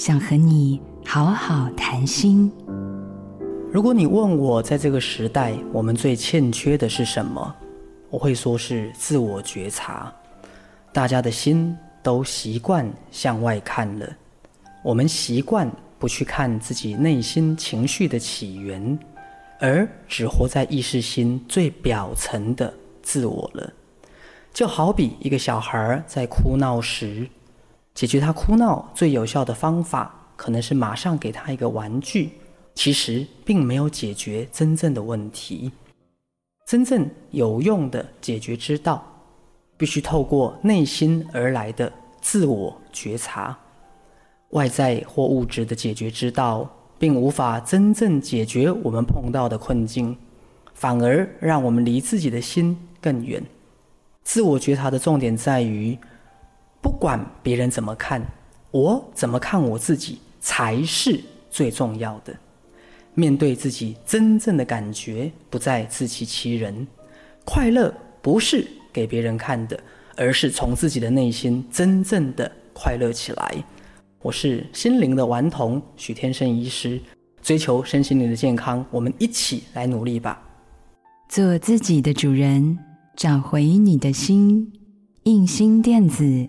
想和你好好谈心。如果你问我在这个时代我们最欠缺的是什么，我会说是自我觉察。大家的心都习惯向外看了，我们习惯不去看自己内心情绪的起源，而只活在意识心最表层的自我了。就好比一个小孩在哭闹时，解决他哭闹最有效的方法，可能是马上给他一个玩具，其实并没有解决真正的问题。真正有用的解决之道，必须透过内心而来的自我觉察。外在或物质的解决之道，并无法真正解决我们碰到的困境，反而让我们离自己的心更远。自我觉察的重点在于，不管别人怎么看，我怎么看我自己才是最重要的。面对自己真正的感觉，不再自欺欺人。快乐不是给别人看的，而是从自己的内心真正的快乐起来。我是心灵的顽童许天生医师，追求身心灵的健康，我们一起来努力吧。做自己的主人，找回你的心。印心电子，